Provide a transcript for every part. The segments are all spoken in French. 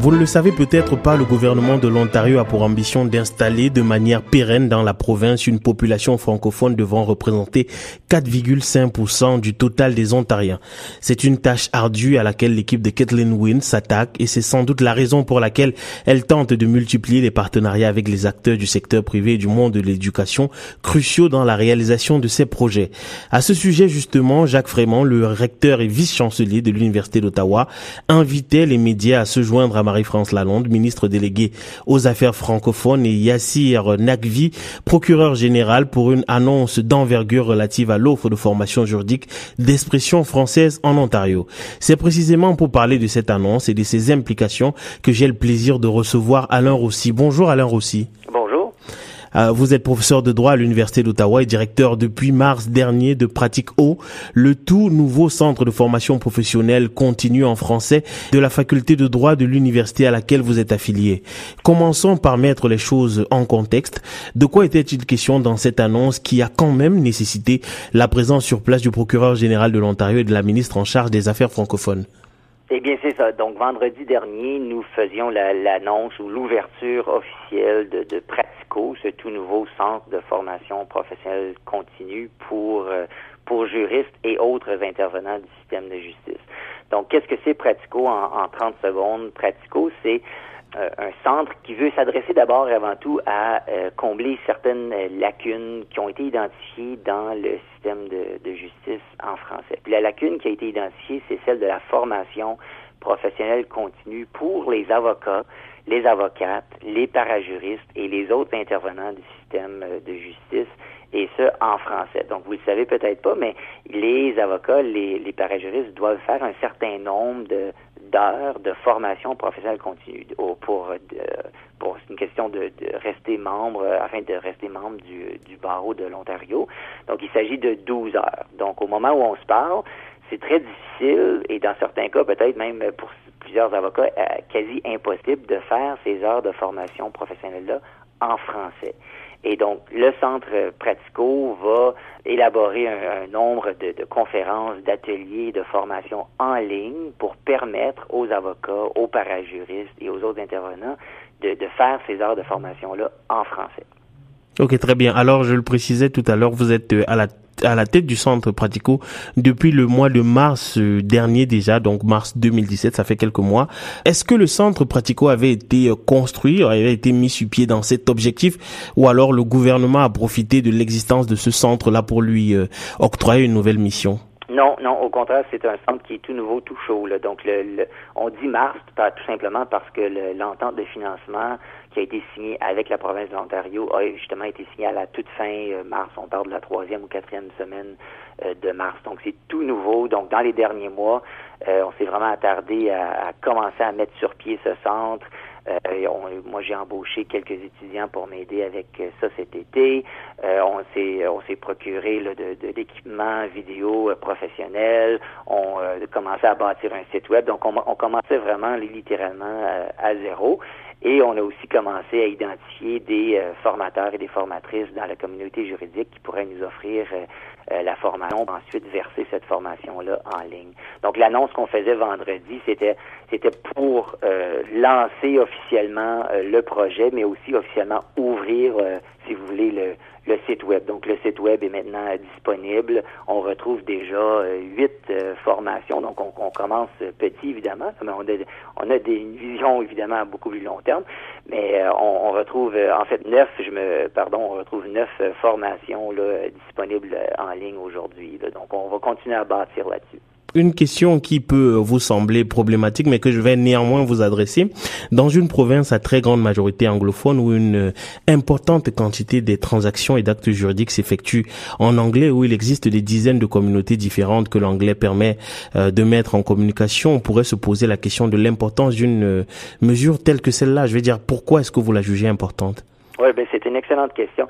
Vous ne le savez peut-être pas, le gouvernement de l'Ontario a pour ambition d'installer de manière pérenne dans la province une population francophone devant représenter 4,5% du total des Ontariens. C'est une tâche ardue à laquelle l'équipe de Kathleen Wynne s'attaque et c'est sans doute la raison pour laquelle elle tente de multiplier les partenariats avec les acteurs du secteur privé et du monde de l'éducation, cruciaux dans la réalisation de ces projets. À ce sujet, justement, Jacques Frémont, le recteur et vice-chancelier de l'Université d'Ottawa, invitait les médias à se joindre à Marie-France Lalonde, ministre déléguée aux affaires francophones, et Yassir Nagvi, procureur général pour une annonce d'envergure relative à l'offre de formation juridique d'expression française en Ontario. C'est précisément pour parler de cette annonce et de ses implications que j'ai le plaisir de recevoir Alain Roussy. Bonjour Alain. Euh, vous êtes professeur de droit à l'Université d'Ottawa et directeur depuis mars dernier de Pratique O, le tout nouveau centre de formation professionnelle continue en français de la faculté de droit de l'université à laquelle vous êtes affilié. Commençons par mettre les choses en contexte. De quoi était-il question dans cette annonce qui a quand même nécessité la présence sur place du procureur général de l'Ontario et de la ministre en charge des affaires francophones? Eh bien, c'est ça. Donc, vendredi dernier, nous faisions l'annonce ou l'ouverture officielle de, Pratico, ce tout nouveau centre de formation professionnelle continue pour, euh, pour juristes et autres intervenants du système de justice. Donc, qu'est-ce que c'est Pratico en, en 30 secondes? Pratico, c'est un centre qui veut s'adresser d'abord et avant tout à euh, combler certaines euh, lacunes qui ont été identifiées dans le système de, justice en français. Puis la lacune qui a été identifiée, c'est celle de la formation professionnelle continue pour les avocats, les avocates, les parajuristes et les autres intervenants du système de justice et ce, en français. Donc, vous le savez peut-être pas, mais les avocats, les parajuristes doivent faire un certain nombre de, d'heures de formation professionnelle continue pour, une question de, de, rester membre, euh, afin de rester membre du, du barreau de l'Ontario. Donc, il s'agit de 12 heures. Donc, au moment où on se parle, c'est très difficile et dans certains cas, peut-être même pour plusieurs avocats, euh, quasi impossible de faire ces heures de formation professionnelle-là en français. Et donc, le centre Pratico va élaborer un, nombre de, conférences, d'ateliers, de formations en ligne pour permettre aux avocats, aux parajuristes et aux autres intervenants de, de faire ces heures de formation-là en français. Ok, très bien. Alors, je le précisais tout à l'heure, vous êtes euh, à la à la tête du centre Pratico depuis le mois de mars euh, dernier déjà, donc mars 2017, ça fait quelques mois. Est-ce que le centre Pratico avait été euh, construit, avait été mis sur pied dans cet objectif, ou alors le gouvernement a profité de l'existence de ce centre-là pour lui euh, octroyer une nouvelle mission? Non, non, au contraire, c'est un centre qui est tout nouveau, tout chaud. Là. Donc, le, on dit mars, tout simplement parce que l'entente de financement qui a été signé avec la province de l'Ontario a justement été signé à la toute fin euh, mars. On parle de la troisième ou quatrième semaine euh, de mars. Donc c'est tout nouveau. Donc dans les derniers mois, euh, on s'est vraiment attardé à, commencer à mettre sur pied ce centre. moi, j'ai embauché quelques étudiants pour m'aider avec ça cet été. On s'est on s'est procuré de, de l'équipement vidéo professionnel. On a commencé à bâtir un site web. Donc, on, on commençait vraiment littéralement à zéro. Et on a aussi commencé à identifier des euh, formateurs et des formatrices dans la communauté juridique qui pourraient nous offrir euh, euh, la formation, ensuite verser cette formation-là en ligne. Donc l'annonce qu'on faisait vendredi, c'était c'était pour lancer officiellement le projet, mais aussi officiellement ouvrir, si vous voulez, le, le site web. Donc le site web est maintenant disponible. On retrouve déjà euh, huit euh, formations. Donc on, commence petit évidemment, mais on a, on a des, une vision évidemment à beaucoup plus long terme. Mais euh, on, on, retrouve en fait neuf, je me pardon, on retrouve neuf formations là, disponibles en ligne aujourd'hui. Donc on va continuer à bâtir là-dessus une question qui peut vous sembler problématique, mais que je vais néanmoins vous adresser. Dans une province à très grande majorité anglophone où une importante quantité des transactions et d'actes juridiques s'effectuent en anglais, où il existe des dizaines de communautés différentes que l'anglais permet euh, de mettre en communication, on pourrait se poser la question de l'importance d'une euh, mesure telle que celle-là. Je veux dire, pourquoi est-ce que vous la jugez importante? Oui, ben c'est une excellente question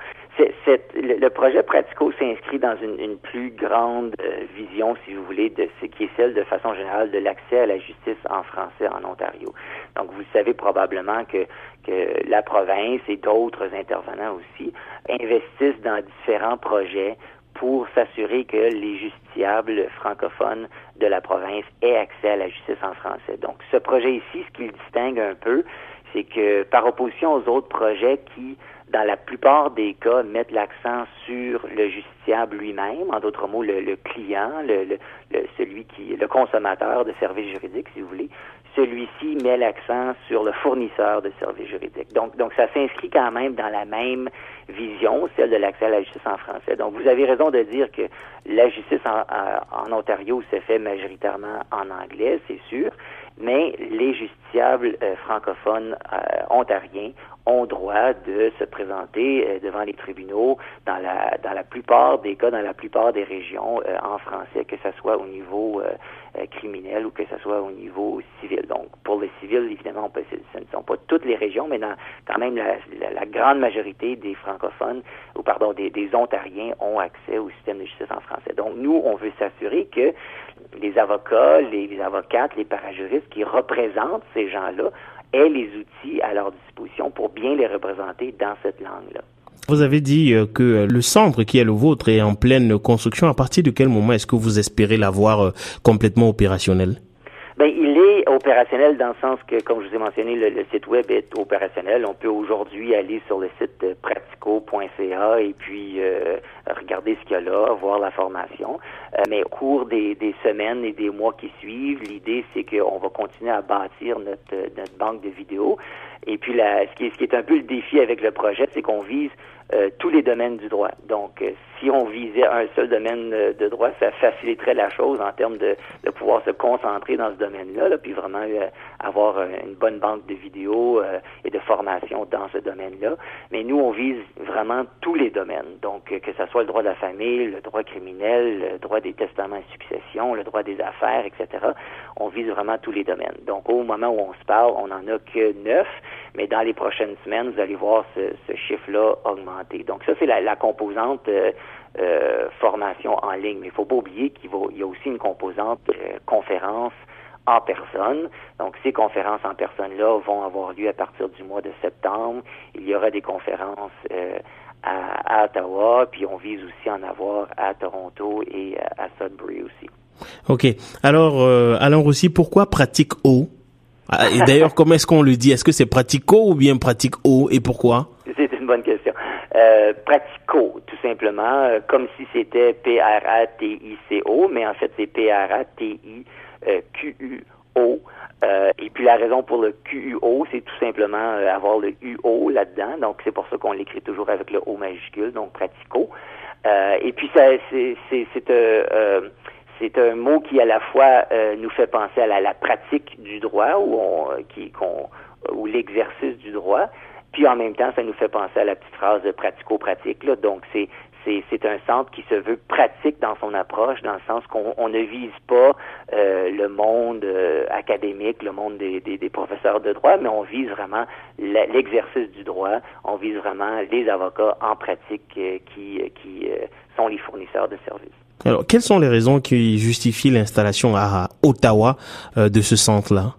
le, projet Pratico s'inscrit dans une, plus grande euh, vision, si vous voulez, de ce qui est celle de façon générale de l'accès à la justice en français en Ontario. Donc, vous savez probablement que, que la province et d'autres intervenants aussi investissent dans différents projets pour s'assurer que les justiciables francophones de la province aient accès à la justice en français. Donc, ce projet ici, ce qui le distingue un peu, c'est que par opposition aux autres projets qui, dans la plupart des cas, mettent l'accent sur le justiciable lui-même, en d'autres mots, le, client, le, celui qui, le consommateur de services juridiques, si vous voulez, celui-ci met l'accent sur le fournisseur de services juridiques. Donc, donc ça s'inscrit quand même dans la même vision, celle de l'accès à la justice en français. Donc, vous avez raison de dire que la justice en, en Ontario se fait majoritairement en anglais, c'est sûr, mais les justiciables euh, francophones euh, ontariens ont droit de se présenter euh, devant les tribunaux dans la dans la plupart des cas, dans la plupart des régions en français, que ce soit au niveau criminel ou que ce soit au niveau civil. Donc, pour les civils, évidemment, ce ne sont pas toutes les régions, mais dans quand même la, grande majorité des francophones, ou pardon, des Ontariens ont accès au système de justice en français. Donc, nous, on veut s'assurer que les avocats, les, avocates, les parajuristes qui représentent ces gens-là aient les outils à leur disposition pour bien les représenter dans cette langue-là. Vous avez dit euh, que le centre qui est le vôtre est en pleine construction. À partir de quel moment est-ce que vous espérez l'avoir euh, complètement opérationnel? Opérationnel dans le sens que, comme je vous ai mentionné, le, site web est opérationnel. On peut aujourd'hui aller sur le site euh, pratico.ca et puis euh, regarder ce qu'il y a là, voir la formation. Euh, mais au cours des, des, semaines et des mois qui suivent, l'idée c'est qu'on va continuer à bâtir notre, notre banque de vidéos. Et puis, la, ce, qui est, ce qui est un peu le défi avec le projet, c'est qu'on vise euh, tous les domaines du droit. Donc, euh, si on visait un seul domaine euh, de droit, ça faciliterait la chose en termes de, de pouvoir se concentrer dans ce domaine-là, là, puis vraiment avoir une bonne banque de vidéos et de formation dans ce domaine-là. Mais nous, on vise vraiment tous les domaines. Donc, que ce soit le droit de la famille, le droit criminel, le droit des testaments et successions, le droit des affaires, etc. On vise vraiment tous les domaines. Donc, au moment où on se parle, on n'en a que neuf, mais dans les prochaines semaines, vous allez voir ce, ce chiffre-là augmenter. Donc ça, c'est la, la, composante euh, euh, formation en ligne. Mais il ne faut pas oublier qu'il y a aussi une composante euh, conférence en personne. Donc, ces conférences en personne-là vont avoir lieu à partir du mois de septembre. Il y aura des conférences euh, à, à, Ottawa, puis on vise aussi en avoir à Toronto et à, Sudbury aussi. OK. Alors, euh, Alain aussi, pourquoi pratique ah, et d'ailleurs, comment est-ce qu'on le dit? Est-ce que c'est pratico ou bien pratique-o et pourquoi? C'est une bonne question. Euh, pratico, tout simplement, euh, comme si c'était P-R-A-T-I-C-O, mais en fait c'est P-R-A-T-I-Q-U-O. Euh, et puis la raison pour le Q-U-O, c'est tout simplement euh, avoir le U-O là-dedans. Donc c'est pour ça qu'on l'écrit toujours avec le O majuscule, donc pratico. et puis ça, c'est, c'est, c'est c'est un mot qui à la fois euh, nous fait penser à la, pratique du droit ou on, euh, qui, qu'on, ou l'exercice du droit, puis en même temps ça nous fait penser à la petite phrase de pratico-pratique. Là. Donc c'est c'est, un centre qui se veut pratique dans son approche, dans le sens qu'on on ne vise pas euh, le monde académique, le monde des, des, des, professeurs de droit, mais on vise vraiment l'exercice du droit, on vise vraiment les avocats en pratique qui, qui sont les fournisseurs de services. Alors, quelles sont les raisons qui justifient l'installation à Ottawa euh, de ce centre-là?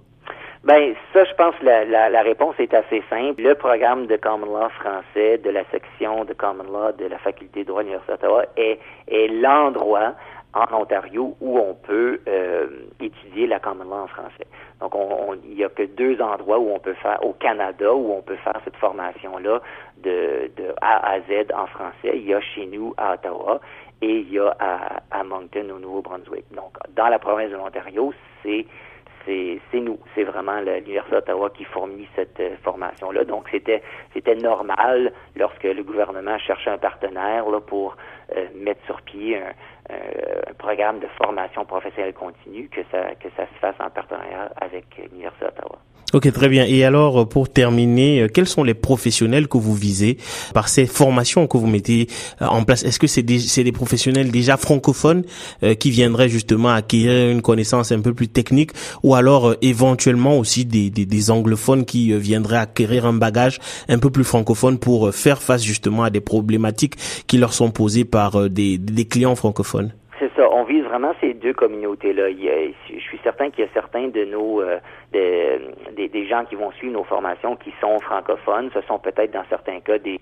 Ben, ça, je pense la, la, réponse est assez simple. Le programme de Common Law français de la section de Common Law de la Faculté de droit de l'Université d'Ottawa est, est l'endroit en Ontario où on peut euh, étudier la common law en français. Donc, on, il n'y a que deux endroits où on peut faire, au Canada, où on peut faire cette formation-là de, de A à Z en français. Il y a chez nous à Ottawa et il y a à, à Moncton au Nouveau-Brunswick. Donc, dans la province de l'Ontario, c'est c'est nous, c'est vraiment l'Université d'Ottawa qui fournit cette euh, formation-là. Donc, c'était normal lorsque le gouvernement cherchait un partenaire là, pour mettre sur pied un, un, programme de formation professionnelle continue que ça que ça se fasse en partenariat avec l'Université d'Ottawa. Ok, très bien. Et alors, euh, pour terminer, euh, quels sont les professionnels que vous visez par ces formations que vous mettez euh, en place? Est-ce que c'est des, des, professionnels déjà francophones qui viendraient justement acquérir une connaissance un peu plus technique, ou alors éventuellement aussi des, des, des, anglophones qui viendraient acquérir un bagage un peu plus francophone pour faire face justement à des problématiques qui leur sont posées par des, des clients francophones ça. On vise vraiment ces deux communautés-là. Je suis certain qu'il y a certains de nos euh, des, gens qui vont suivre nos formations qui sont francophones. Ce sont peut-être dans certains cas des,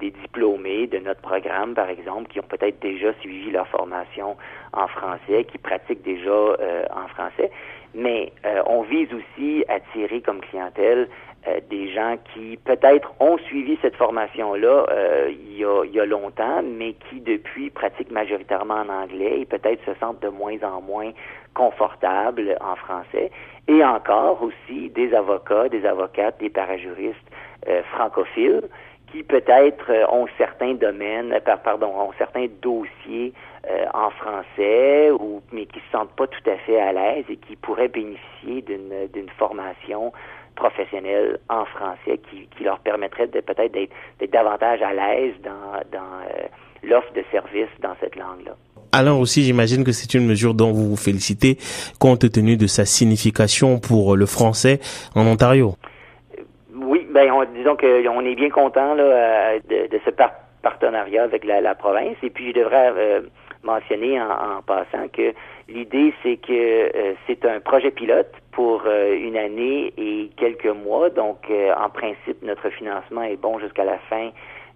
diplômés de notre programme, par exemple, qui ont peut-être déjà suivi leur formation en français, qui pratiquent déjà euh, en français. Mais euh, on vise aussi à tirer comme clientèle euh, des gens qui peut-être ont suivi cette formation-là euh, il, y a, il y a longtemps, mais qui depuis pratiquent majoritairement en anglais et peut-être se sentent de moins en moins confortables en français. Et encore aussi des avocats, des avocates, des parajuristes euh, francophiles qui peut-être ont certains domaines, pardon, ont certains dossiers en français, ou mais qui se sentent pas tout à fait à l'aise et qui pourraient bénéficier d'une formation professionnels en français qui, qui leur permettrait de peut-être d'être davantage à l'aise dans, dans euh, l'offre de services dans cette langue-là. Alors aussi, j'imagine que c'est une mesure dont vous vous félicitez compte tenu de sa signification pour le français en Ontario. Oui, ben disons qu'on est bien content là, euh, de, de, ce partenariat avec la, la, province. Et puis je devrais euh, mentionner en, en, passant que l'idée c'est que c'est un projet pilote pour euh, une année et quelques mois. Donc, euh, en principe, notre financement est bon jusqu'à la fin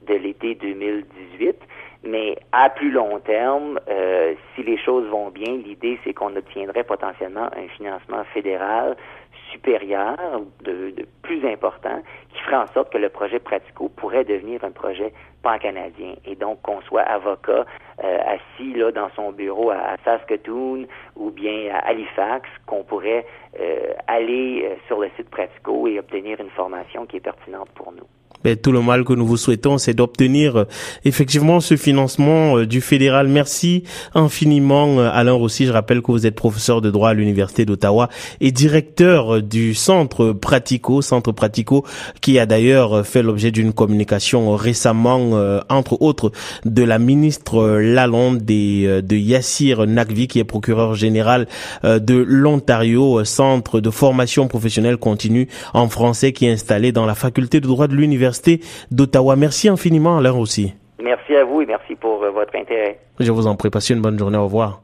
de l'été 2018. Mais à plus long terme, euh, si les choses vont bien, l'idée c'est qu'on obtiendrait potentiellement un financement fédéral supérieur, de, de, plus important, qui ferait en sorte que le projet Pratico pourrait devenir un projet pan-canadien. Et donc qu'on soit avocat euh, assis là dans son bureau à, Saskatoon ou bien à Halifax, qu'on pourrait euh, aller euh, sur le site Pratico et obtenir une formation qui est pertinente pour nous. Tout le mal que nous vous souhaitons, c'est d'obtenir euh, effectivement ce financement euh, du fédéral. Merci infiniment, euh, Alain Rossi. Je rappelle que vous êtes professeur de droit à l'Université d'Ottawa et directeur du centre Pratico, centre Pratico, qui a d'ailleurs fait l'objet d'une communication récemment, entre autres, de la ministre Lalonde et de Yassir Nakvi, qui est procureur général de l'Ontario, centre de formation professionnelle continue en français, qui est installé dans la faculté de droit de l'Université d'Ottawa. Merci infiniment, Alain aussi. Merci à vous et merci pour euh, votre intérêt. Je vous en prie. Passez une bonne journée. Au revoir.